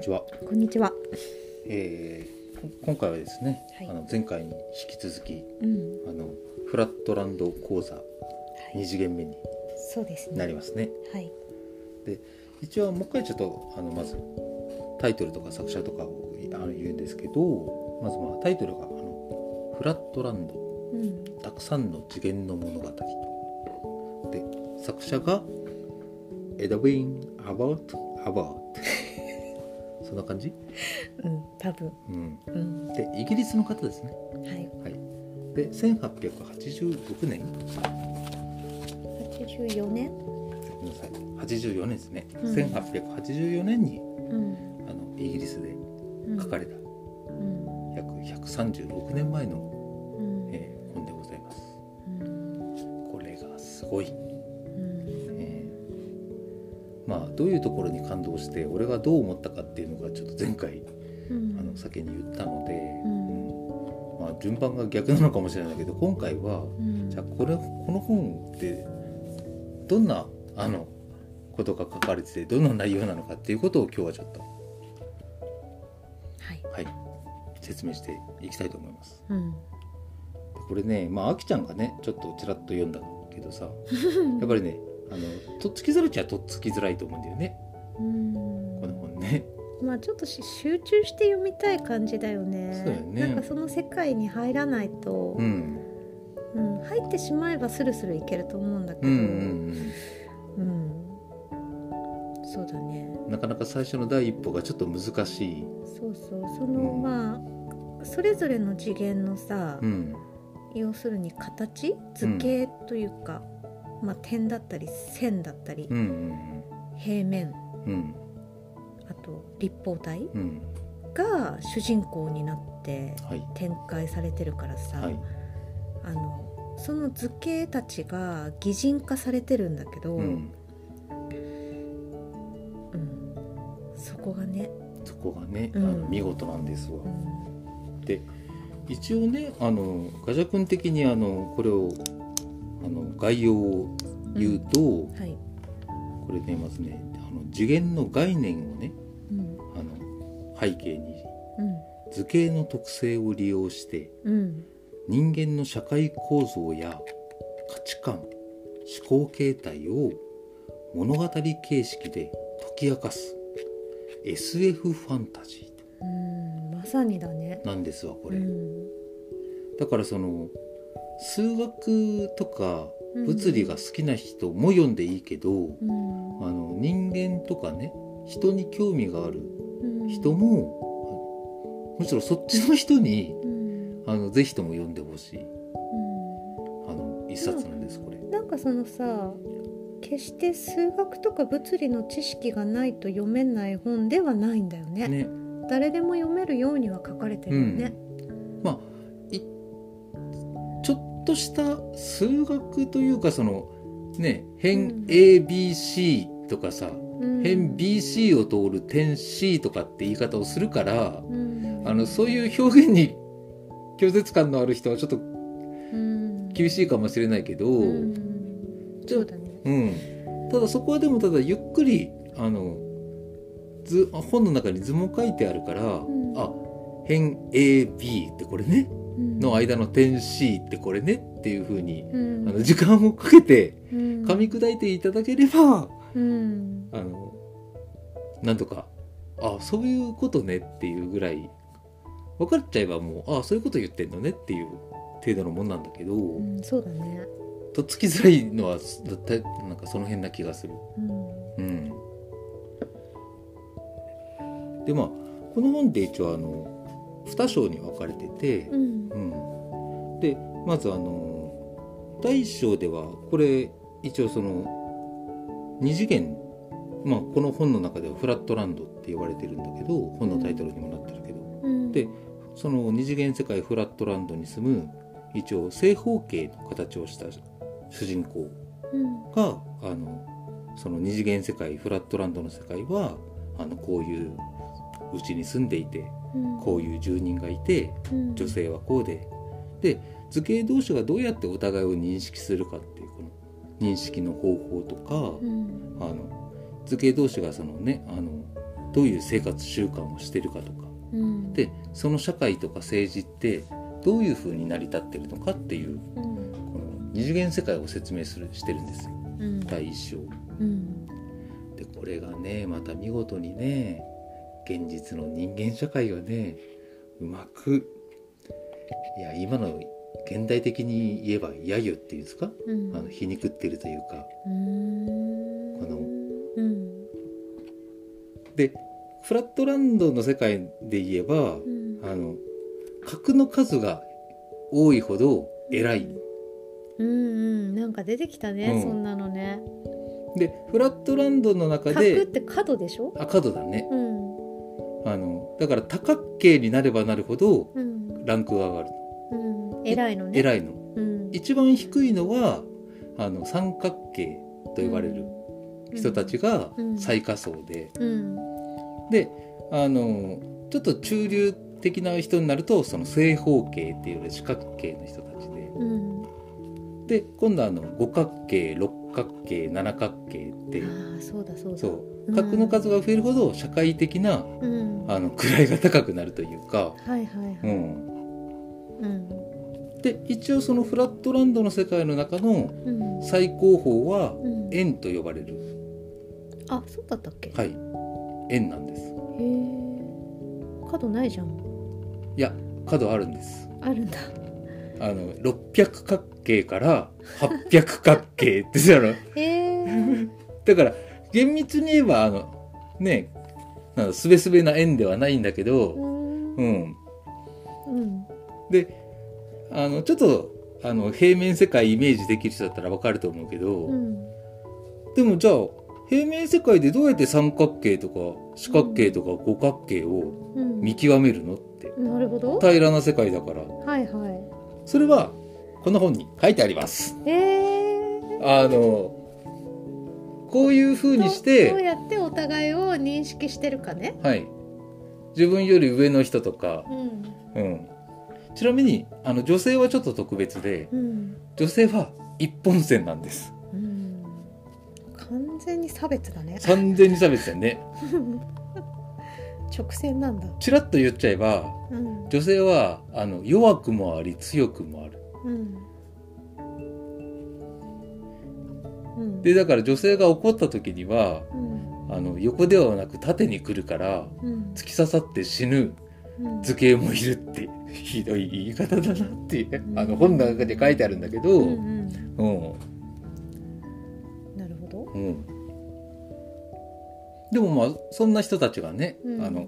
にちは。こんにちは。えー、こ今回はですね、はいあの前回に引き続きうん、あのフラットランド講座二次元目にそうですね。なりますね。はい。で一応もう一回ちょっとあのまずタイトルとか作者とかをあの言うんですけど、まずまあタイトルがあのフラットランドうん、たくさんの次元の物語とで作者がエドウィン・アバウト・アバウトそんな感じ、うん、多分。うん、うん、でイギリスの方ですね。はい。はい。で1886年。八十四年？ごめんなさい。84年ですね、うん。1884年にうん、あのイギリスでうん書かれた。うん、約136年前の、どういうところに感動して俺がどう思ったかっていうのがちょっと前回うん、あの先に言ったので、うん。まあ、順番が逆なのかもしれないけど今回はうん、じゃあこれこの本ってどんなあのことが書かれててどんな内容なのかっていうことを今日はちょっと、はい。はい、説明していきたいと思います。うん、これねまああきちゃんがねちょっとちらっと読んだけどさ やっぱりねあのとっつきづらいっちゃとっつきづらいと思うんだよね。うん。この本ね。まあちょっとし集中して読みたい感じだよね。そうよね。なんかその世界に入らないと、ううん、ん、入ってしまえばスルスルいけると思うんだけど、うんうんうん。そうだね。うん、なかなか最初の第一歩がちょっと難しい。そうそう。その、うん。まあそれぞれの次元のさ、うん。要するに形？図形というか、まあ、点だったり線だったり、うんうん平面。うんうん。あと立方体うん。が主人公になってはい。展開されてるからさ、はい。あのその図形たちが擬人化されてるんだけど、うん、うん。そこがね、そこがね、うん。あの見事なんですわ。う。ん。で一応ねあのガジャ君的にあのこれをあの概要を言うと、はい。これねまずね。あの次元の概念をねうん。あの背景にうん。図形の特性を利用してうん。人間の社会構造や価値観思考形態を物語形式で解き明かす SF ファンタジうん。まさにだね。ーなんですわこれ、うん。だからその数学とかうん。物理が好きな人も読んでいいけど、うん。あの人間とかね人に興味があるうん。人も、むしろそっちの人にうん。あのぜひとも読んでほしい。うん。あの一冊なんですこれ。なんかそのさ決して数学とか物理の知識がないと読めない本ではないんだよね。ね、誰でも読めるようには書かれてるよね、まあとした数学というかそのねう辺ん。ABC とかさ、うん。辺 BC を通る点 C とかって言い方をするから、うん。あのそういう表現に拒絶感のある人はちょっとうん。厳しいかもしれないけど、うん。そうだね。うん、ただそこはでもただゆっくりあの図本の中に図も書いてあるから、ん。あ辺 AB ってこれね。うんの間の点 C ってこれねっていう風に、うん。あの時間をかけてうん。噛み砕いていただければ、うん。あのなんとかあそういうことねっていうぐらい分かっちゃえばもうあそういうこと言ってんのねっていう程度のもんなんだけど、うんそうだね。とっつきづらいのは絶対なんかその辺な気がする。うん。うん、でまあこの本って一応あの2章に分かれてて、うん。うん、でまずあの第1章ではこれ一応その2次元まあこの本の中ではフラットランドって言われてるんだけど本のタイトルにもなってるけど。うん。でその2次元世界フラットランドに住む一応正方形の形をした主人公うん。があのその二次元世界フラットランドの世界はあのこういううちに住んでいてうんこういう住人がいてうん。女性はこうで。で図形同士がどうやってお互いを認識するかっていうこの認識の方法とか、うん。あの図形同士がそのねあのどういう生活習慣をしてるかとか。うん。でその社会とか政治ってどういうふうに成り立ってるのかっていううん。この二次元世界を説明するしてるんですよ。うん。第一章。うん。でこれがねまた見事にね現実の人間社会をねうまくいや今の現代的に言えば揶揄っていうんですか？うん。あの皮肉ってるというか。このうん。でフラットランドの世界で言えばうん。あの角の数が多いほど偉い。うんうん。なんか出てきたね、うん。そんなのね。でフラットランドの中角っでて角でしょ？あ角だね。うんあのだから多角形になればなるほどうん。ランクが上がるうん。偉いのね。偉いの。うん。一番低いのはあの三角形と呼ばれる人たちがうん。最下層で、うん。であのちょっと中流的な人になるとその正方形っていう四角形の人たちで。うん。で今度はあの五角形六角形七角形ってああそうだそうだ。そううん角の数が増えるほど社会的なうん。あの位が高くなるというか、はいはいはい。うん、うん。で一応そのフラットランドの世界の中のうん。最高峰はうん。円と呼ばれる。あそうだったっけ？へはい。円なんです。え。角ないじゃん。いや角あるんです。あるんだ。あの600角形から800角形って だから厳密に言えばあのねなんだすべすべな円ではないんだけど、うん。うん、うん。であのちょっとあの平面世界イメージできる人だったらわかると思うけど、うん。でもじゃあ平面世界でどうやって三角形とか四角形とか五角形をうん。見極めるのってなるほど。平らな世界だから。はいはそれはこの本に書いてあります。えあのこういう風にしどうて、やってお互いを認識してるかね。はい、自分より上の人とか、うん。うん、ちなみにあの女性はちょっと特別でうん。女性は一本線なんです。うん。完全に差別だね。完全に差別だよね。直線なんだ。ちらっと言っちゃえばうん。女性はあの弱くもあり強くもある。うんうん。でだから女性が怒った時にはうん。あの横ではなく縦に来るからうん。突き刺さって死ぬうん。図形もいるってひどい言い方だなってあの本の中で書いてあるんだけど、ううん。んうん。なるほど。でもまあそんな人たちがね、うん。あの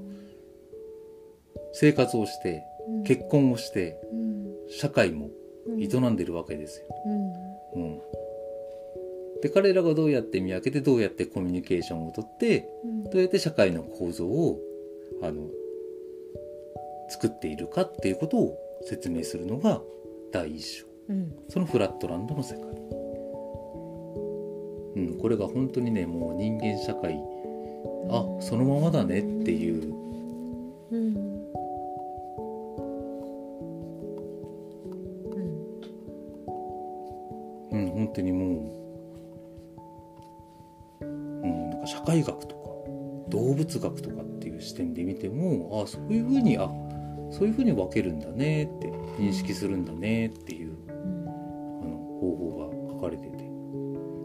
生活をしてうん。結婚をしてうん。社会もうん。営んでるわけですよ。うん。うん、で彼らがどうやって見分けてどうやってコミュニケーションをとってうん。どうやって社会の構造をあの作っているかっていうことを説明するのが第一章。うん。そのフラットランドの世界。うん、これが本当にねもう人間社会あそのままだねっていう動物学とかっていう視点で見てもあそういうふうにあそういうふうに分けるんだねって認識するんだねっていうあの方法が書かれてて。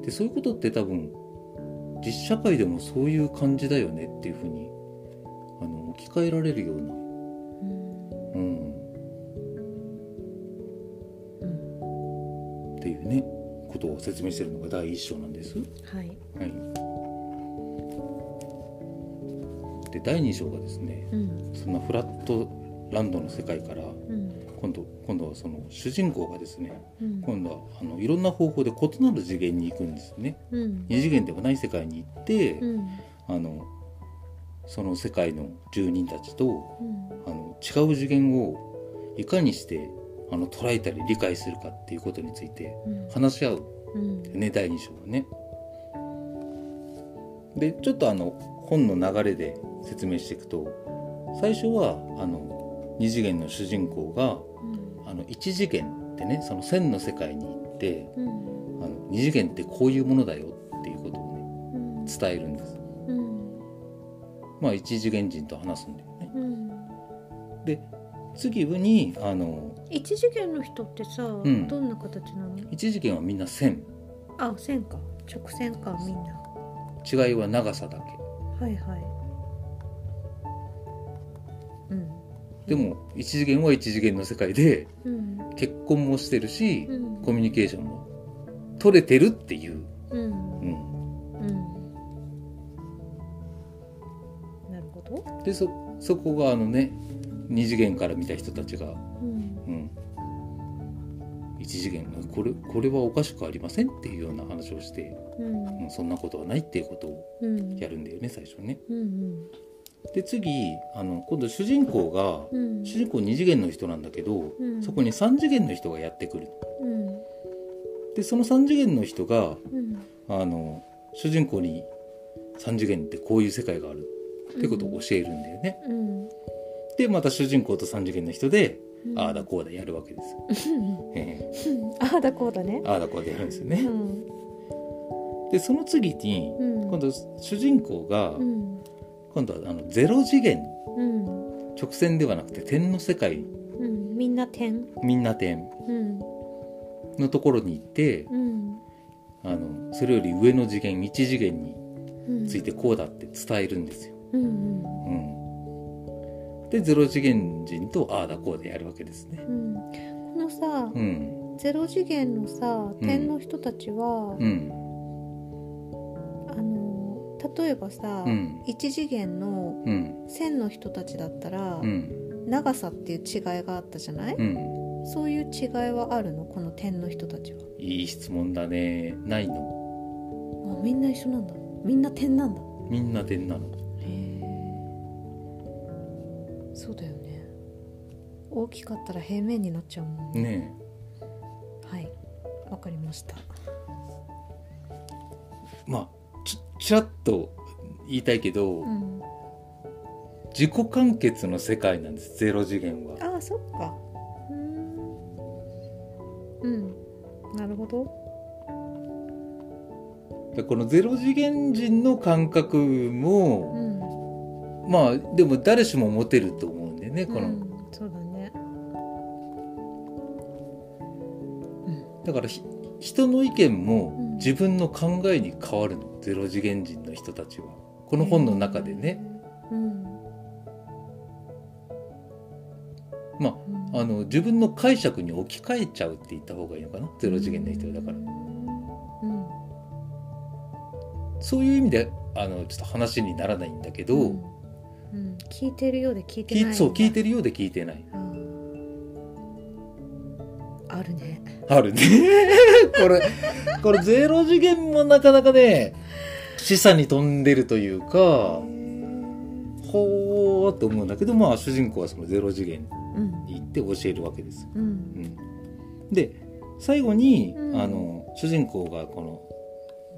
でそういうことって多分実社会でもそういう感じだよねっていうふうにあの置き換えられるような、うん。っていうねことを説明してるのが第一章なんです。はい。はい、第2章がですねうん。そんなフラットランドの世界からうん。今度今度はその主人公がですねうん。今度はあのいろんな方法で異なる次元に行くんですね。うん。二次元ではない世界に行って、うん。あのその世界の住人たちとうん。あの違う次元をいかにしてあの捉えたり理解するかっていうことについてうん。話し合ううん。ね第2章はね。でちょっとあの本の流れで説明していくと最初はあの2次元の主人公があの1次元ってねその線の世界に行ってうん。あの2次元ってこういうものだよっていうことをねうん。伝えるんです。うん。まあ一次元人と話すんだよね。うん。で次にあの一次元の人ってさ、ん。どんな形なの？一次元はみんな線あ線か。直線かみんな。違いは長さだけはいはい。うん。でも一次元は一次元の世界でうん。結婚もしてるし、うん。コミュニケーションも取れてるっていう、うん。うん、うん。なるほど。でそそこがあのね二次元から見た人たちが、うん。うん、一次元これこれはおかしくありませんっていうような話をして、うん。うん、そんなことはないっていうことをうん。やるんだよね最初ね。うんで次あの今度主人公がうん。主人公二次元の人なんだけど、うん。そこに三次元の人がやってくるうん。でその三次元の人がうん。あの主人公に三次元ってこういう世界があるってことを教えるんだよね。うん。でまた主人公と三次元の人で、うんああだこうだやるわけです。ああだこうだね。ああだこうだやるんですよね。うん。でその次にうん。今度主人公がうん。今度はあのゼロ次元。うん。直線ではなくて点の世界。うん。みんな点。みんな点。うん。のところに行ってうん。あのそれより上の次元一次元にうんついてこうだって伝えるんですよ。うん。うん、でゼロ次元人とああだこうでやるわけですね。うん。このさうん。ゼロ次元のさうん。点の人たちはうん。あの例えばさうん。一次元のうん。線の人たちだったらうん。長さっていう違いがあったじゃない？うん。そういう違いはあるの？この点の人たちは。いい質問だね。ないの？あみんな一緒なんだ。みんな点なんだ。みんな点なの。そうだよね。大きかったら平面になっちゃうもんね。ねはい。わかりました。えまあちちらっと言いたいけど、うん。自己完結の世界なんですゼロ次元は。ああそっか。うーん。うん。なるほど。でこのゼロ次元人の感覚うも、んまあでも誰しも持てると思うんでねこの、うん、そうだね。だからひ人の意見うん。も自分の考えに変わるの。ゼロ次元人の人たちは。この本の中でね、うん。まああの自分の解釈に置き換えちゃうって言った方がいいのかな？ゼロ次元の人はだから。うん。そういう意味であのちょっと話にならないんだけど、うんうん聞いてるようで聞いてないそう聞いてるようで聞いてない。あるね。あるね。これこれゼロ次元もなかなかね示唆に飛んでるというかほーって思うんだけどまあ主人公はそのゼロ次元うん。に行って教えるわけです。よ。うん。うん、で最後に、うん。あの主人公がこの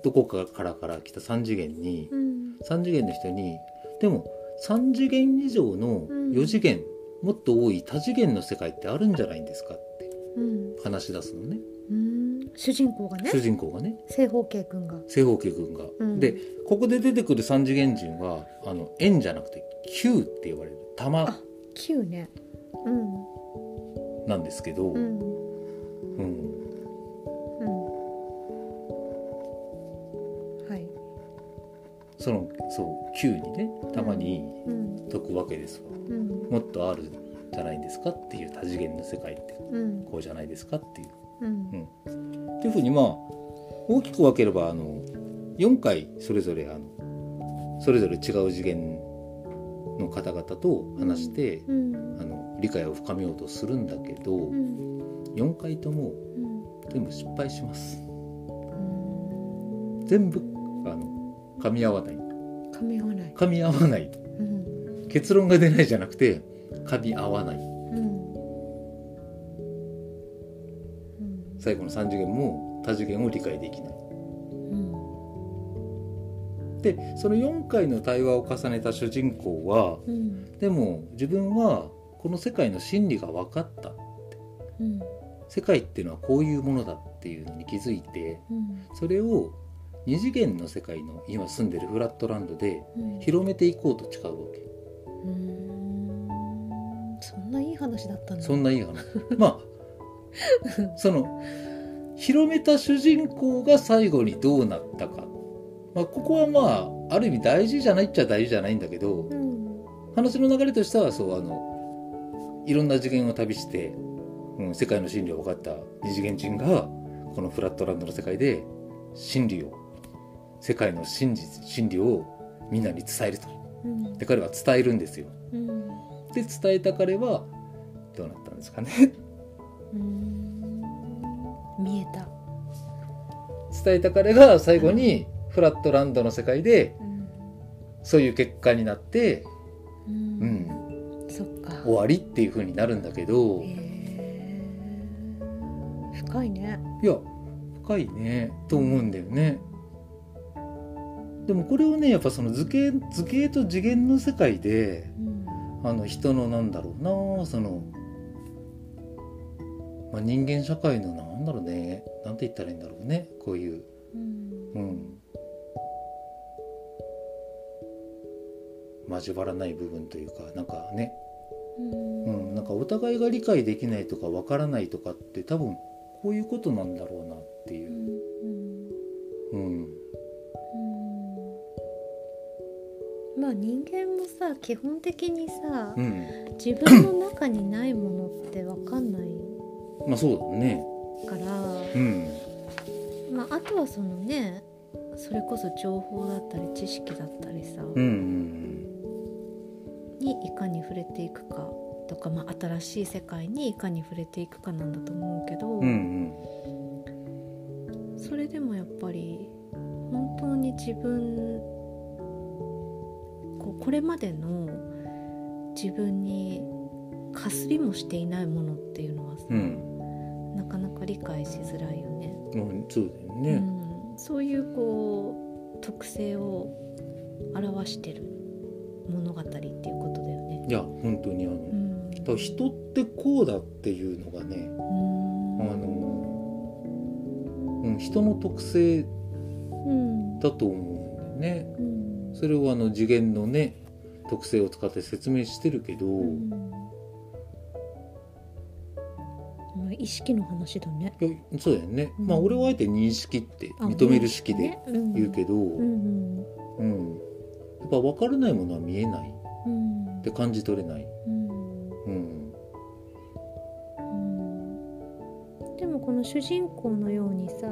どこかからから来た3次元に、うん。3次元の人にでも3次元以上のうん。4次元、もっと多い多次元の世界ってあるんじゃないんですかって。うん。話し出すのね。うん。主人公がね。主人公がね。正方形くんが。正方形君が。うん。でここで出てくる3次元人はあの円じゃなくて球って言われる。玉。あ9ね。うん。なんですけど、うん。うんそのそう球にね玉にうん。解くわけですわ。うん。もっとあるんじゃないんですかっていう多次元の世界って。うん。こうじゃないですかっていう。うん。っていうふうにまあ大きく分ければあの4回それぞれあのそれぞれ違う次元の方々と話して、うん。あの理解を深めようとするんだけど、うん。4回ともうん。全部失敗します。全部噛み合わない。噛み合わない。噛み合わない。うん結論が出ないじゃなくて噛み合わない。うんうん最後の3次元も多次元を理解できない。うんでその4回の対話を重ねた主人公はうんでも自分はこの世界の真理が分かったうん。世界っていうのはこういうものだっていうのに気づいてうん。それを二次元の世界の今住んでるフラットランドでうん。広めていこうと誓うわけ。うーん。そんないい話だったんだ。そんないい話。まあその広めた主人公が最後にどうなったか、まあ、ここはまあある意味大事じゃないっちゃ大事じゃないんだけどうん。話の流れとしてはそうあのいろんな次元を旅して、うん、世界の真理を分かった二次元人がこのフラットランドの世界で真理を世界の真実真理をみんなに伝えると。うん。で彼は伝えるんですよ。うん。で伝えた彼はどうなったんですかね。見えた、伝えた彼が最後にフラットランドの世界でうん。そういう結果になって、ううんん、そっか。終わりっていう風になるんだけど。へー。深いね。いや深いね。と思うんだよね。でもこれをねやっぱその図形図形と次元の世界でうん。あの人のなんだろうなその、まあ、人間社会のなんだろうねなんて言ったらいいんだろうねこういう、うん。うん、交わらない部分というかなんかね。うん。うん、なんかお互いが理解できないとかわからないとかって多分こういうことなんだろうなっていう。う、ん。うん、まあ人間もさ基本的にさうん、自分の中にないものって分かんない。まあそうだね、から、うん、まあ、あとはそのねそれこそ情報だったり知識だったりさ、うん、うん、にいかに触れていくかとか、まあ、新しい世界にいかに触れていくかなんだと思うけど、うん、それでもやっぱり本当に自分これまでの自分にかすりもしていないものっていうのはさ、うん、なかなか理解しづらいよね。うん、そうだよね、うん、そういうこう特性を表してる物語っていうことだよね。いや本当にあの、うん、人ってこうだっていうのがね、うんあの、うん、人の特性うんだと思うんだよね。うんそれをあの次元のね特性を使って説明してるけど、うん。まあ意識の話だね。いやそうだよね、うん。まあ俺はあえて認識って認める式で言うけど、うんうん。やっぱ分からないものは見えない。うん。で感じ取れない、うん。でもこの主人公のようにさ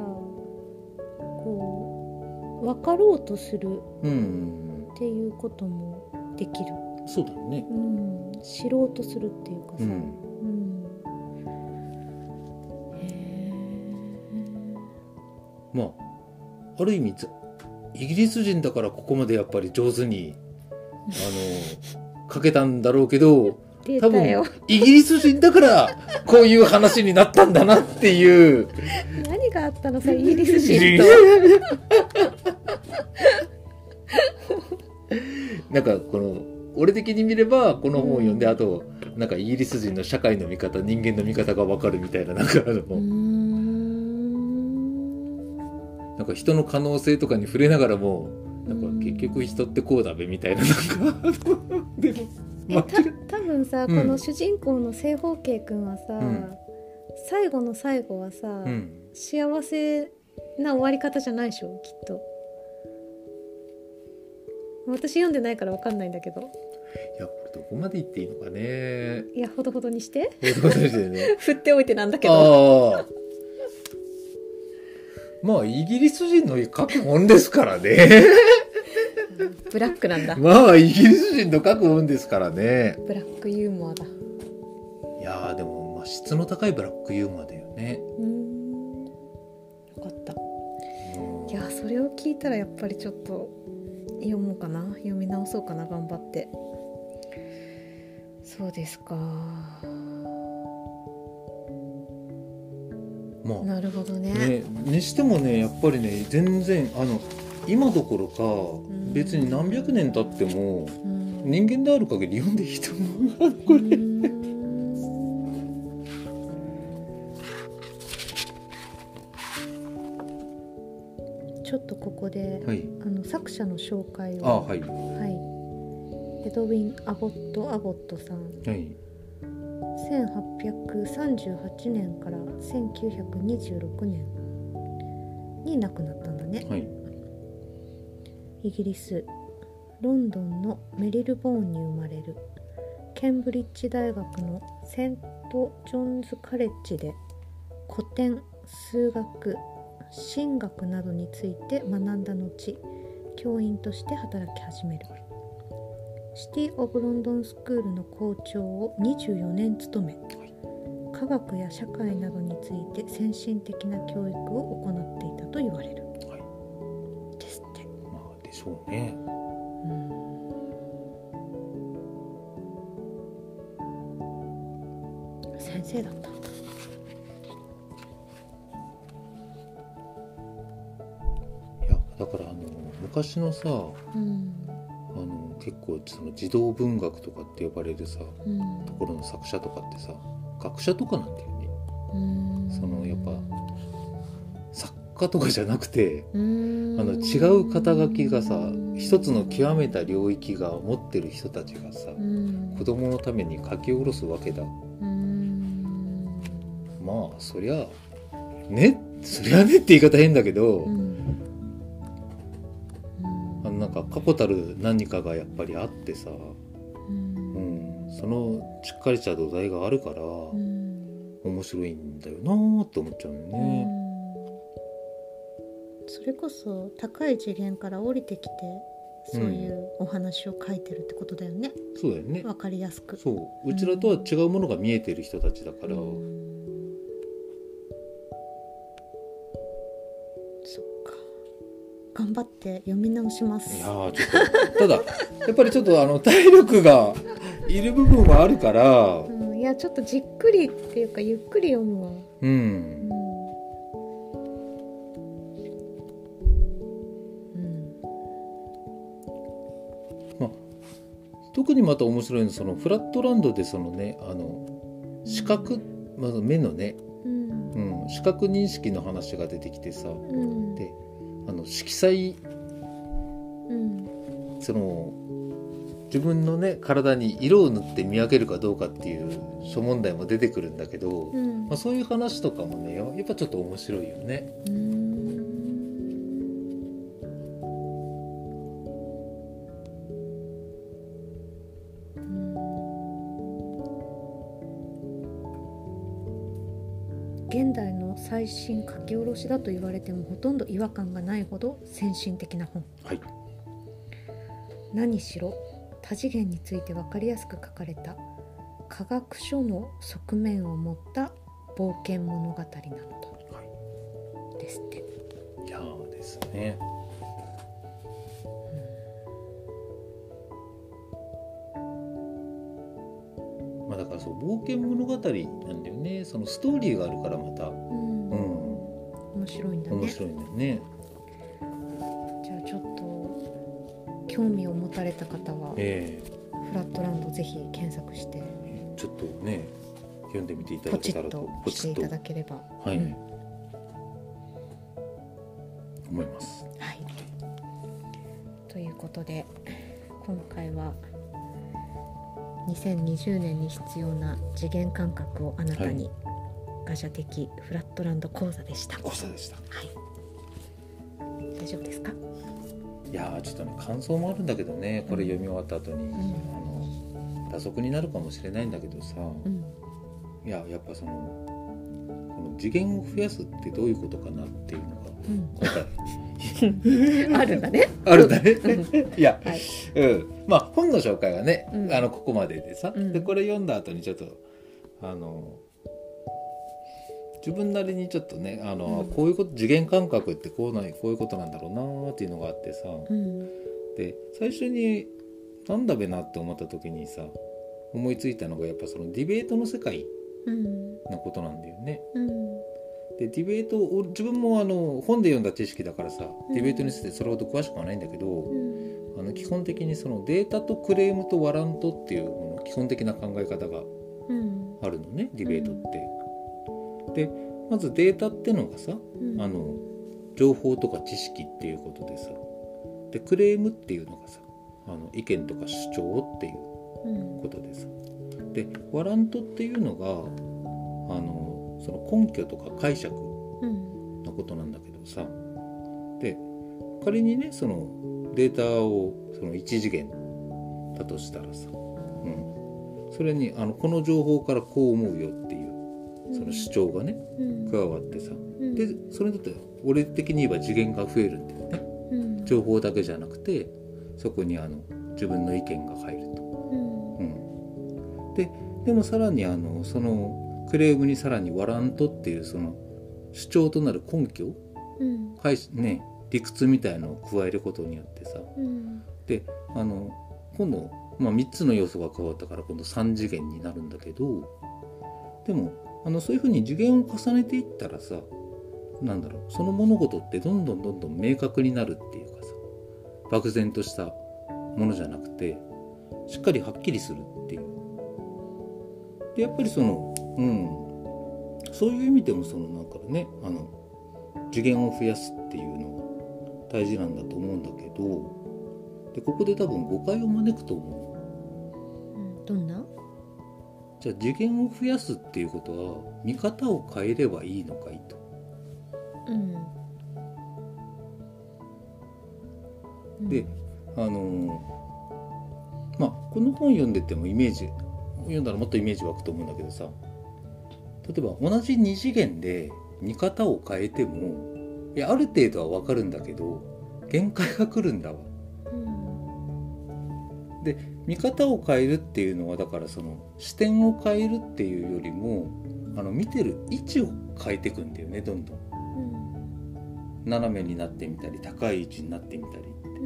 こう分かろうとするうん。っていうこともできる、そうだね。うん、知ろうとするっていうかさ、うん。まあある意味ざイギリス人だからここまでやっぱり上手にあの 書けたんだろうけど多分イギリス人だからこういう話になったんだなっていう。何があったのさイギリス人と。なんかこの俺的に見ればこの本を読んで、あとなんかイギリス人の社会の見方人間の見方が分かるみたいななんかあの、なんか人の可能性とかに触れながらもなんか結局人ってこうだべみたいななんか。で もえた多分さ、うん。この主人公の正方形くんはさ、うん。最後の最後はさ、うん。幸せな終わり方じゃないでしょ？きっと。私読んでないから分かんないんだけど。いやこれどこまで言っていいのかね。いやほどほどにして。振っておいてなんだけど。ああ。まあイギリス人の書く本ですからねブラックなんだ。まあイギリス人の書く本ですからね。ブラックユーモアだ。いやーでも、まあ、質の高いブラックユーモアだよね。うーん。よかった。うん。いやそれを聞いたらやっぱりちょっと読もうかな。読み直そうかな頑張って。そうですか。まあなるほどね。ね、にしてもねやっぱりね全然あの今どころかん。別に何百年経ってもうん。人間である限り読んでいいと思うこうれ。ちょっとここで、はい。あの作者の紹介を。あはい。はい。エドウィン・アボット・アボットさん。はい。1838年から1926年に亡くなったんだね。はいイギリスロンドンのメリルボーンに生まれる。ケンブリッジ大学のセント・ジョンズ・カレッジで古典数学神学などについて学んだ後教員として働き始める。シティ・オブ・ロンドンスクールの校長を24年務め。科学や社会などについて先進的な教育を行っていたと言われる。まあでしょうね。先生だった。いやだからあの昔のさうん。あの結構その児童文学とかって呼ばれるさうん。ところの作者とかってさ学者とかなんだよね。うん。そのやっぱ作家とかじゃなくてうん。あの違う肩書きがさ一つの極めた領域が持ってる人たちがさうん。子供のために書き下ろすわけだ。うん。まあそりゃねそりゃねって言い方変だけど、うん。あのなんか確固たる何かがやっぱりあってさ、うん。うん、そのしっかりした土台があるからうん。面白いんだよなーって思っちゃうよね。それこそ高い次元から降りてきてそういうお話を書いてるってことだよね、そうだよね。わかりやすく。そう。うちらとは違うものが見えてる人たちだから、うん。そっか。頑張って読み直します。いやーちょっと。ただやっぱりちょっとあの体力がいる部分はあるから。うん、いやちょっとじっくりっていうかゆっくり読むわ、ううんん。うん特にまた面白いのはそのフラットランドでそのねあの視覚、まず目のね、うん。うん、視覚認識の話が出てきてさうん。であの色彩うん。その自分のね体に色を塗って見分けるかどうかっていう諸問題も出てくるんだけど、うん。まあ、そういう話とかもねやっぱちょっと面白いよね。最新書き下ろしだと言われてもほとんど違和感がないほど先進的な本。はい、何しろ多次元について分かりやすく書かれた科学書の側面を持った冒険物語なのと。ですって。いやーですね。まあだからそう冒険物語なんだよね。そのストーリーがあるからまた、白いんだね。面白いんだよね。じゃあちょっと興味を持たれた方はえフラットランドぜひ検索して。えちょっとね読んでみていたポだけたらとチッとしていただければ。はい、うん。思います。はい。ということで今回は2020年に必要な次元感覚をあなたに、ガシャ的フラットランド講座でした。はコスタでした。い。大丈夫ですか？いやーちょっとね感想もあるんだけどねこれ読み終わった後に、んあの打足になるかもしれないんだけどさ、うん。いややっぱそのこの次元を増やすってどういうことかなっていうのが今回うん。あるんだね。あるんだね。う いや、はい。うん、まあ本の紹介はね、うんあのここまででさ、うんでこれ読んだ後にちょっとあの自分なりにちょっとねあの、うんこういうこと次元感覚ってこうないこういうことなんだろうなーっていうのがあってさ、うん。で最初になんだべなって思った時にさ思いついたのがやっぱそのディベートの世界うん。のことなんだよね。うん。でディベートを自分もあの本で読んだ知識だからさうんディベートについてそれほど詳しくはないんだけど、うん。あの基本的にそのデータとクレームとワラントっていう基本的な考え方がうん。あるのねディベートって。でまずデータってのがさうん。あの情報とか知識っていうことでさでクレームっていうのがさあの意見とか主張っていううん。ことでさ。でワラントっていうのがあのその根拠とか解釈うん。のことなんだけどさ。で仮にねそのデータをその1次元だとしたらさ、うん、それにあのこの情報からこう思うよっていうその主張がねうん。加わってさ。うん。でそれだって俺的に言えば次元が増えるんだよね。うん。情報だけじゃなくてそこにあの自分の意見が入ると。うん。うん、ででもさらにあのそのクレームにさらにワラントっていうその主張となる根拠うん。ね理屈みたいのを加えることによってさ。うん。であの今度、まあ、3つの要素が加わったから今度3次元になるんだけどでもあのそういうふうに次元を重ねていったらさなんだろうその物事ってどんどんどんどん明確になるっていうかさ漠然としたものじゃなくてしっかりはっきりするっていう。でやっぱりそのうんそういう意味でもそのなんかねあの次元を増やすっていうのは大事なんだと思うんだけどでここで多分誤解を招くと思うんどんな？じゃあ次元を増やすっていうことは見方を変えればいいのかいと。うん。うんであのーまあこの本読んでてもイメージ読んだらもっとイメージ湧くと思うんだけどさ。例えば同じ2次元で見方を変えてもいやある程度は分かるんだけど限界が来るんだわうん見方を変えるっていうのはだからその視点を変えるっていうよりもあの見てる位置を変えていくんだよねどんどん。斜めになってみたり高い位置になってみたりう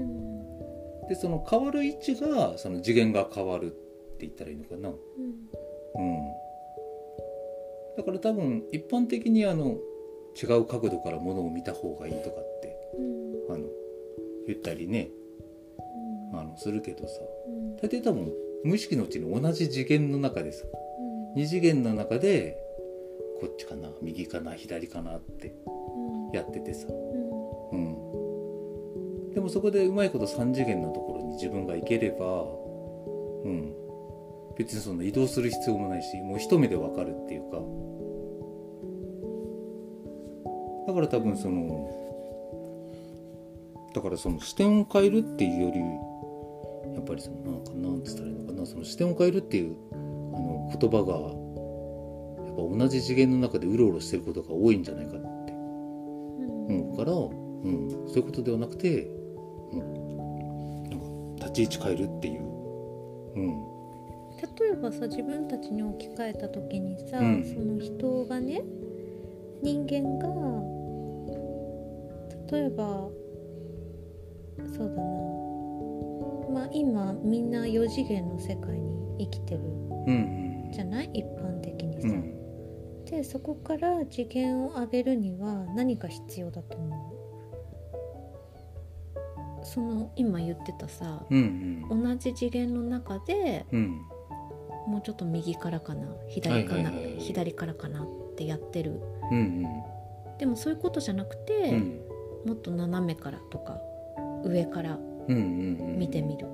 ん。でその変わる位置がその次元が変わるって言ったらいいのかな。うん。だから多分一般的にあの違う角度からものを見た方がいいとかってうん。あの言ったりね。あのするけどさ。うん大抵多分無意識のうちに同じ次元の中でさうん。2次元の中でこっちかな右かな左かなってうん。やっててさ、うん。うん、でもそこでうまいこと3次元のところに自分が行ければ、うん、別にその移動する必要もないしもう一目でわかるっていうか。だから多分そのだからその視点を変えるっていうよりやっぱりそのなんかなんつったらいいのかなその視点を変えるっていうあの言葉がやっぱ同じ次元の中でうろうろしてることが多いんじゃないかって。うん。思うから、うん、そういうことではなくて、うん、なんか立ち位置変えるっていう、うん、例えばさ自分たちに置き換えた時にさ、うん。その人がね人間が例えばそうだなまあ今みんな4次元の世界に生きてるうんじゃない？一般的にさ、うん。うんでそこから次元を上げるには何が必要だと思う？その今言ってたさうん同じ次元の中でうん。うんもうちょっと右からかな？左かな、左からかなってやってる。うんでもそういうことじゃなくて、うん。もっと斜めからとか上からうんうんうん見てみる、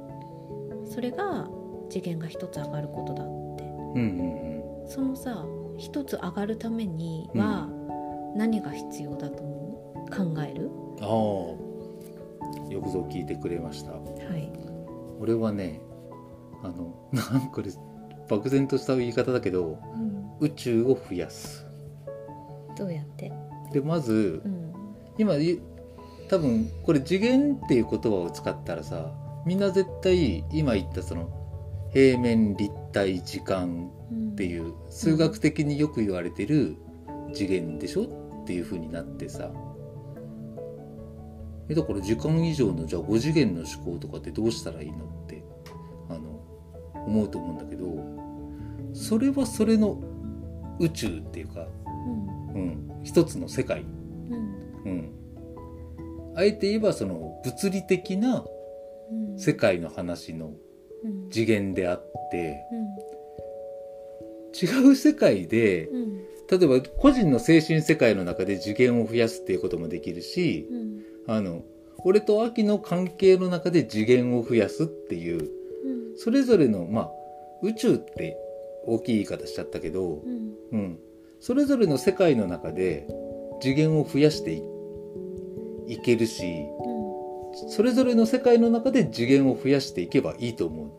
それが次元が一つ上がることだって。うんうんそのさ一つ上がるためには何が必要だと思う？考える？うんああ。よくぞ聞いてくれました。はい。俺はねあのなんかこれ漠然とした言い方だけどうん、宇宙を増やす。どうやって、でまずうん。今い多分これ次元っていう言葉を使ったらさみんな絶対今言ったその平面立体時間うん、っていう数学的によく言われてる次元でしょっていう風になってさ。えだから時間以上のじゃあ5次元の思考とかってどうしたらいいのってあの思うと思うんだけどそれはそれの宇宙っていうか、うん。うん、一つの世界、うん。うん、あえて言えばその物理的なうん。世界の話のうん。次元であってうん。違う世界でうん。例えば個人の精神世界の中で次元を増やすっていうこともできるしうん。あの俺と秋の関係の中で次元を増やすっていううん。それぞれのまあ宇宙って大きい言い方しちゃったけど、うん。うん、それぞれの世界の中で次元を増やしていいけるしそれぞれの世界の中で次元を増やしていけばいいと思う。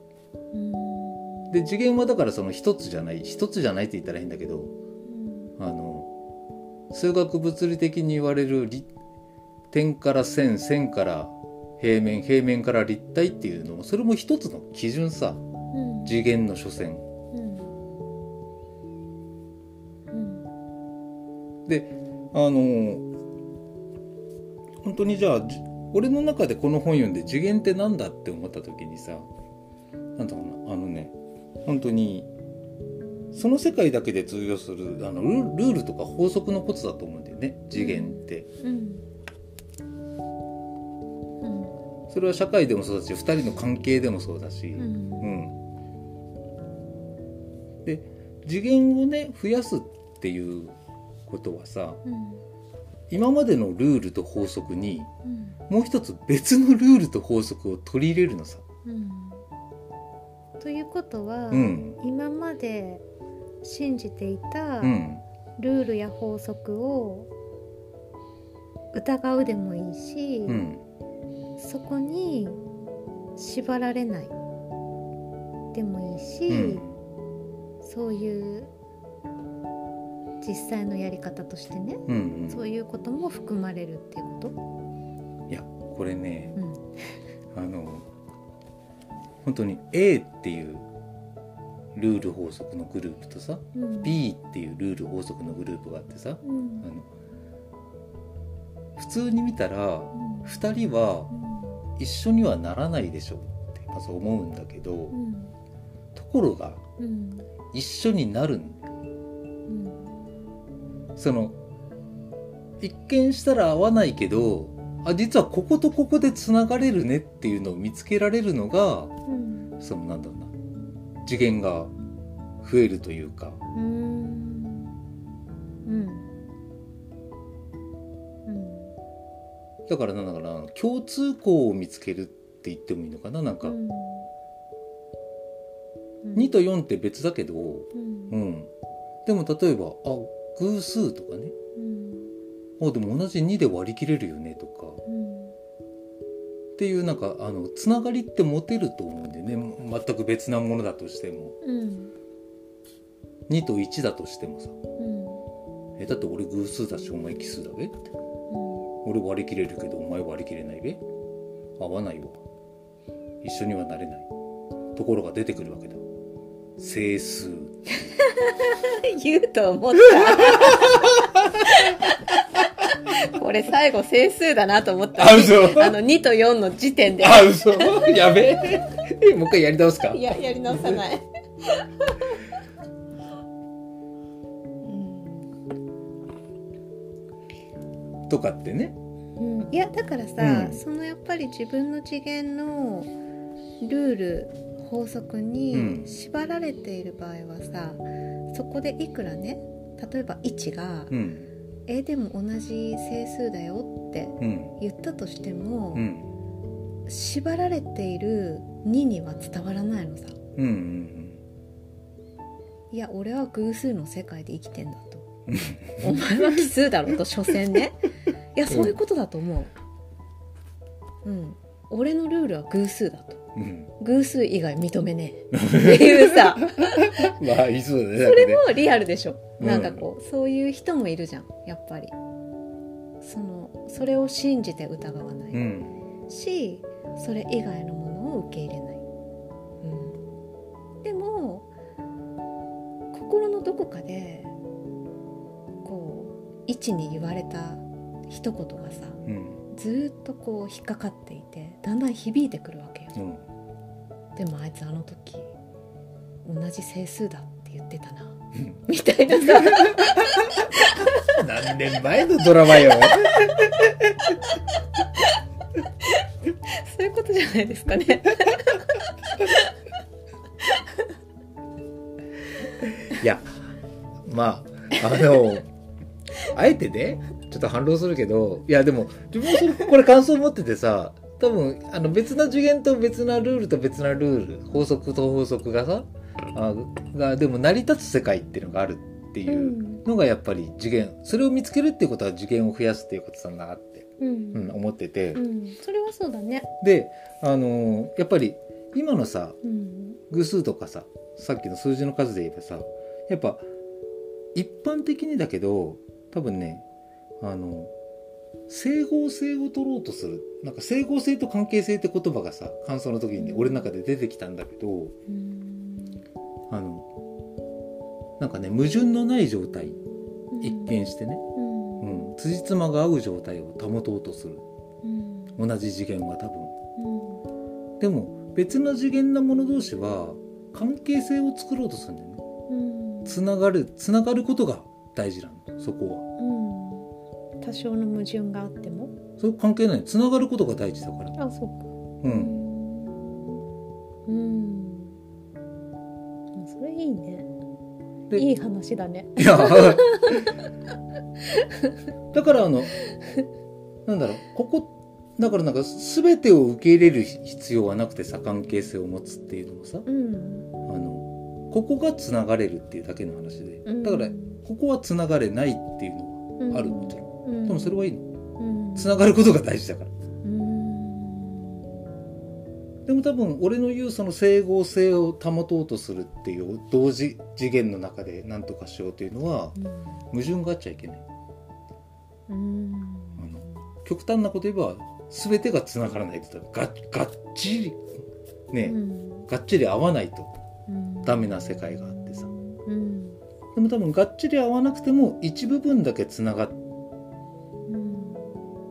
うん。で次元はだからその一つじゃない一つじゃないって言ったら変だけどうん。あの数学物理的に言われる立点から線線から平面平面から立体っていうのもそれも一つの基準さ。うん。次元の所詮。うん。うん。であの本当にじゃあじ俺の中でこの本読んで次元ってなんだって思った時にさなんだろうなあのね本当にその世界だけで通用するあのルールとか法則のことだと思うんだよね次元って。うん。それは社会でもそうだし2人の関係でもそうだし、うん。うん。で次元をね増やすっていうことはさうん今までのルールと法則にうん。もう一つ別のルールと法則を取り入れるのさ。うん。ということは、うん。今まで信じていたうん。ルールや法則を疑うでもいいし、うん。そこに縛られないでもいいし、うん。そういう実際のやり方としてね、うんうん。そういうことも含まれるっていうこいやこれねと、うん。あの本当に A っていうルール法則のグループとさうん。B っていうルール法則のグループがあってさうん。あの普通に見たらうん。2人は一緒にはならないでしょうってまず思うんだけどうん。ところがうん。一緒になるんうんその一見したら合わないけどあ実はこことここでつながれるねっていうのを見つけられるのがうん。そのなんだろうな次元が増えるというか。うん。うん。だからなんだかな共通項を見つけるって言ってもいいのかななんか、うん。2と4って別だけど、うん。うん、でも例えばあ偶数とかね。うん。あでも同じ2で割り切れるよねとか。うん。っていうなんかあのつながりって持てると思うんでね。全く別なものだとしても。うん。2と1だとしてもさ。うん。えだって俺偶数だしお前奇数だべ。って俺割り切れるけどお前割り切れないべ。合わないわ。一緒にはなれない。ところが出てくるわけだ。整数 言うと思った。これ最後整数だなと思った。あ嘘。あの2と4の時点で。あ嘘。やべえ。もう一回やり直すか？いややり直さない。とかってね。うん。いやだからさ、うん。そのやっぱり自分の次元のルール法則うにん。縛られている場合はさ、そこでいくらね例えば1がうん「えでも同じ整数だよ」ってうん。言ったとしても、うん。縛られている2には伝わらないのさ。うんうんいや俺は偶数の世界で生きてんだと。お前は奇数だろと所詮ね。いやそういうことだと思う。うん俺のルールは偶数だと。うん。偶数以外認めねえ。っていうさ。まあいそうだねそれもリアルでしょ。うん。なんかこうそういう人もいるじゃん。やっぱり。そのそれを信じて疑わない、うん。しそれ以外のものを受け入れない、うん、でも心のどこかでこう一に言われた一言がさうんずーっとこう引っかかっていてだんだん響いてくるわけよ。うん。でもあいつあの時同じ整数だって言ってたな。うん。みたいなさ。何年前のドラマよ。そういうことじゃないですかね。いやまああのあえてねちょっと反論するけどいやでも自分もそれこれ感想持っててさ多分あの別な次元と別なルールと別なルール法則と法則がさあがでも成り立つ世界っていうのがあるっていうのがやっぱり次元。それを見つけるっていうことは次元を増やすっていうことなんだなって、うん。うん、思ってて、うん。それはそうだね。であのやっぱり今のさうん。偶数とかささっきの数字の数で言えばさやっぱ一般的にだけど多分ねあの整合性を取ろうとするなんか整合性と関係性って言葉がさ感想の時にね俺の中で出てきたんだけどうん。あのなんかね矛盾のない状態一見してね、うん。うん、辻褄が合う状態を保とうとする。うん。同じ次元は多分。うん。でも別の次元なもの同士は関係性を作ろうとするんだよね。うん。つながるつながることが大事なの。そこうん多少の矛盾があっても。はそれ関係ないつながることが大事だから。あそうか。うん。うん。それいいね。でいい話だね。いや だからあのなんだろうここだからなんか全てを受け入れる必要はなくてさ関係性を持つっていうのもさ。うん。あのここがつながれるっていうだけの話で。うん。だからここはつながれないっていうのはあるもちろんうん。でもそれはいいのうん。つながることが大事だから。うん。でも多分俺の言うその整合性を保とうとするっていう同時次元の中で何とかしようというのは矛盾があっちゃいけない。うん。あの極端なこと言えば全てがつながらないとががっちりね、うん。がっちり合わないとうん。ダメな世界があってさ。うん。でも多分がっちり合わなくても一部分だけつながうん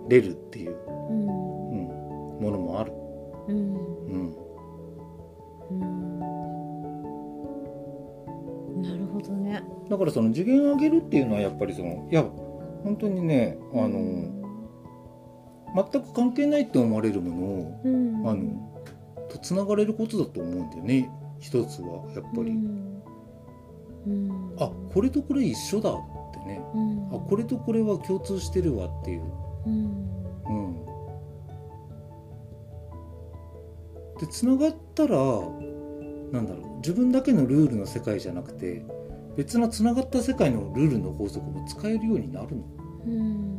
れるっていう、うん。うん、ものもある、うん。うん、うんなるほどね。だからその次元を上げるっていうのはやっぱりそのいや本当にねあの全く関係ないって思われるものをうん。あのとつながれることだと思うんだよね一つはやっぱり、うん。うん。あこれとこれ一緒だってね。うん。あこれとこれは共通してるわっていう、うんうん、でつながったらなんだろう自分だけのルールの世界じゃなくて別なつながった世界のルールの法則も使えるようになるの？うん。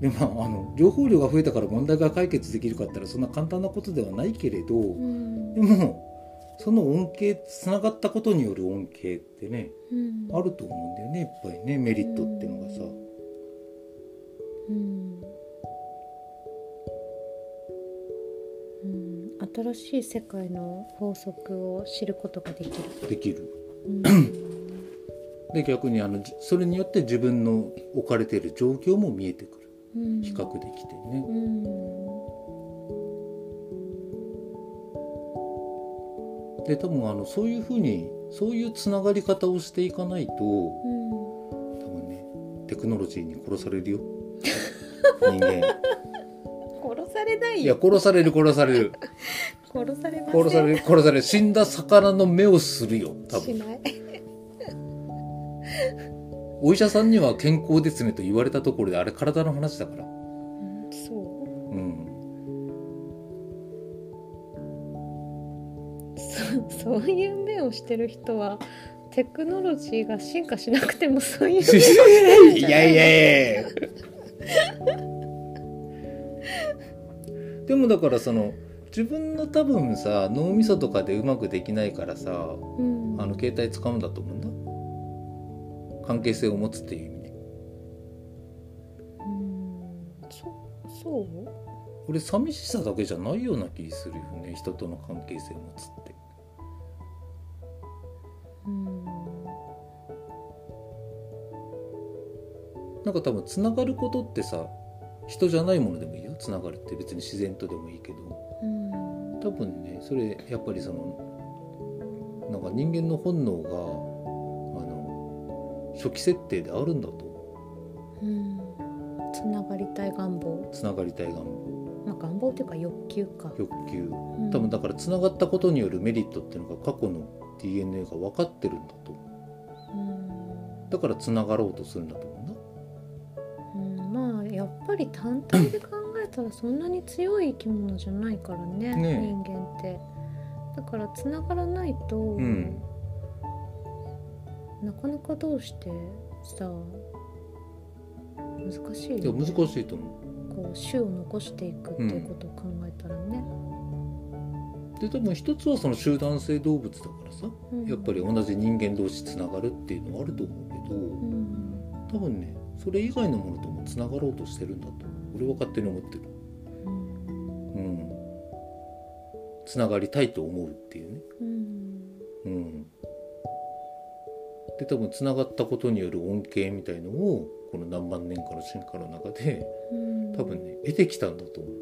でまああの情報量が増えたから問題が解決できるかったらそんな簡単なことではないけれど、うん。でもその恩恵つながったことによる恩恵ってねうん。あると思うんだよねいっぱいねメリットっていうのがさ、うんうん。新しい世界の法則を知ることができる。できる。うん。で逆にあのじそれによって自分の置かれている状況も見えてくる。うん。比較できてね、うん。で多分あのそういうふうにそういうつながり方をしていかないとうん。多分ねテクノロジーに殺されるよ人間殺されないいやよ。殺される殺される殺されません。殺される殺される死んだ魚の目をするよ多分しない。お医者さんには健康ですねと言われたところであれ体の話だからうんそうんう。そそういう目をしてる人は。テクノロジーが進化しなくてもそういう目をしてるんいじゃないやいやいやでもだからその自分の多分さ脳みそとかでうまくできないからさうん。あの携帯使うんだと思うんだ。関係性を持つっていう意味で。うん。そそう？俺寂しさだけじゃないような気するよね人との関係性を持つって。うん。なんか多分つながることってさ人じゃないものでもいいよ。つながるって別に自然とでもいいけど。うん。多分ねそれやっぱりそのなんか人間の本能があの初期設定であるんだと。うん。つながりたい願望。つながりたい願望。まあ願望っていうか欲求か、欲求。うん。多分だからつながったことによるメリットっていうのが過去の DNA が分かってるんだと。うん。だからつながろうとするんだとぱり単体で考えたらそんなに強い生き物じゃないからねねえ。人間って。だからつながらないと、ん。なかなかどうしてさ難しいいや難しいと思こう種を残していくっていうことを考えたらね、うで多分一つはその集団性動物だからさうん。やっぱり同じ人間同士つながるっていうのはあると思うけど、うん。多分ねそれ以外のものともつながろうとしてるんだと俺は勝手に思ってる。うん。うんつながりたいと思うっていうね。うん。うん。で多分つながったことによる恩恵みたいのをこの何万年かの進化の中でうん。多分ね得てきたんだと思う。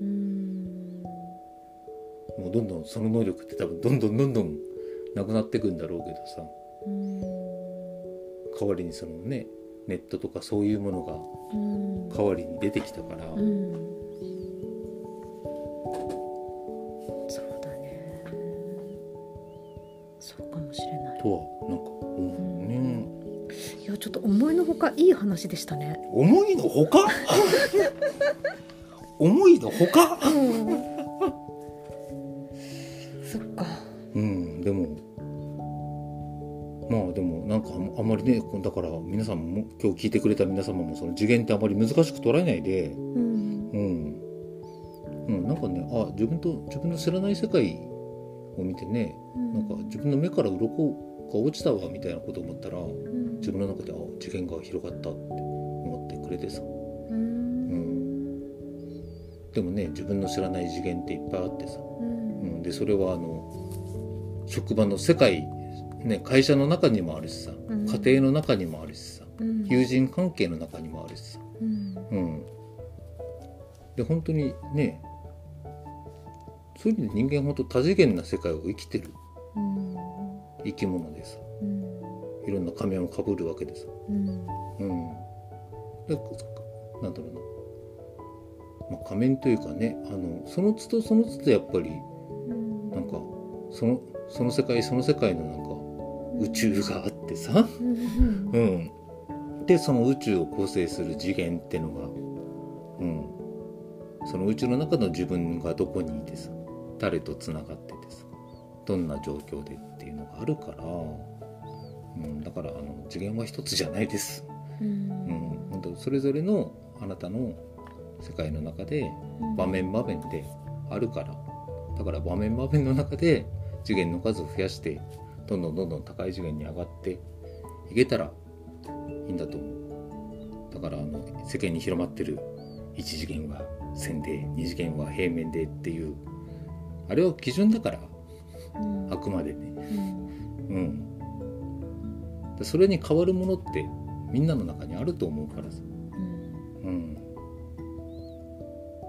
うん。もうどんどんその能力って多分どんどんどんどんなくなっていくんだろうけどさ。うん。代わりにそのねネットとかそういうものがうん。代わりに出てきたから、うん。そうだね。そうかもしれない。とはなんか思うね、いやちょっと思いのほかいい話でしたね。思いのほか？思いのほか？そっ皆さんも今日聞いてくれた皆様もその次元ってあまり難しく捉えないでうん。うん、うん、なんかねあ自分と自分の知らない世界を見てねなんか自分の目から鱗が落ちたわみたいなことを思ったらうん。自分の中であ次元が広がったって思ってくれてさ。うん。でもね自分の知らない次元っていっぱいあってさ、うん。うん、でそれはあの職場の世界、ね、会社の中にもあるしさうん。家庭の中にもあるしさうん。友人関係の中にもあるしさ、うん。うん、で本当にねそういう意味で人間本当多次元な世界を生きてるうん。生き物でさうん。いろんな仮面をかぶるわけでさ、うん。うん、でなんだろうな、まあ、仮面というかねあのその都度その都度やっぱりうん。なんかそのその世界その世界のなんか宇宙があってさ、うんうん、でその宇宙を構成する次元ってのが、うん、その宇宙の中の自分がどこにいてさ誰とつながっててさどんな状況でっていうのがあるから、うん、だからあの次元は一つじゃないです。ううん。ん、本当それぞれのあなたの世界の中で場面場面であるから。だから場面場面の中で次元の数を増やしてどんどんどんどん高い次元に上がっていけたらいいんだと思う。だからあの世間に広まってる1次元は線で2次元は平面でっていうあれは基準だからうん。あくまでね。うん。うん。でそれに変わるものってみんなの中にあると思うからさ。うん。うん、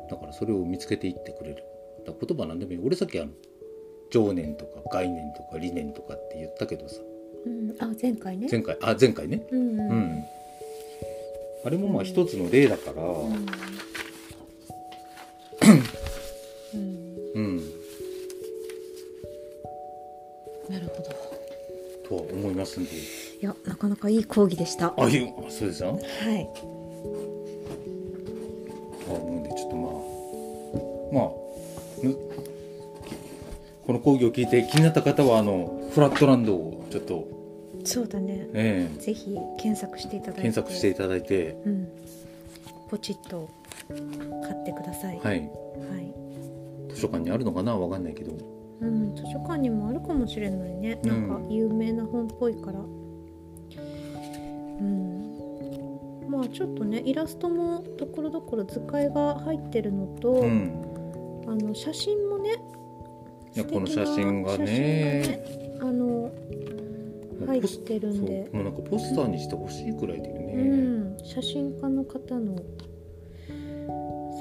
だからそれを見つけていってくれる。だ言葉なんでもいい。俺さっきあの情念とか概念とか理念とかって言ったけどさ。うん。あ前回ね。前回。あ前回ね。うんう、うん。あれもまあ一つの例だから。うん。うん。うん、なるほど。とは思いますんで。いやなかなかいい講義でした。あいうそうですよ。はい。とは思うんでちょっとまあ。まあむこの講義を聞いて気になった方はあのフラットランドをちょっと、そうだね。えぜひ検索していただいて。え検索していただいて。うん。ポチッと買ってください。はい。はい。図書館にあるのかな？わかんないけど。うん、図書館にもあるかもしれないね、うん。なんか有名な本っぽいから。うん。まあちょっとねイラストもところどころ図解が入ってるのと、うん。あの写真もねいやこの写真がね。あの入ってるんで。もうなんかポスターにしてほしいくらいだよね。うん、写真家の方の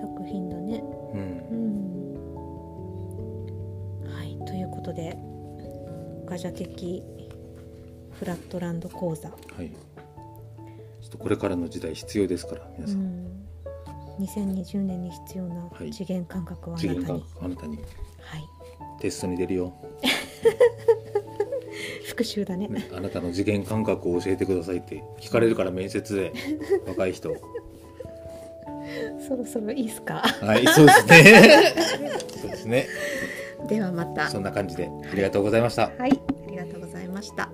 作品だね。うん、うん。はいということでガジャ的フラットランド講座、はい。ちょっとこれからの時代必要ですから皆うさん、ん、2020年に必要なはい。次元感覚をあなたに、覚あなたに。はい、テストに出るよ、復習だね。ねあなたの次元感覚を教えてくださいって聞かれるから面接で 若い人。そろそろいいですか？はいそうですね。そうですね。ではまた。そんな感じでありがとうございました。はいありがとうございました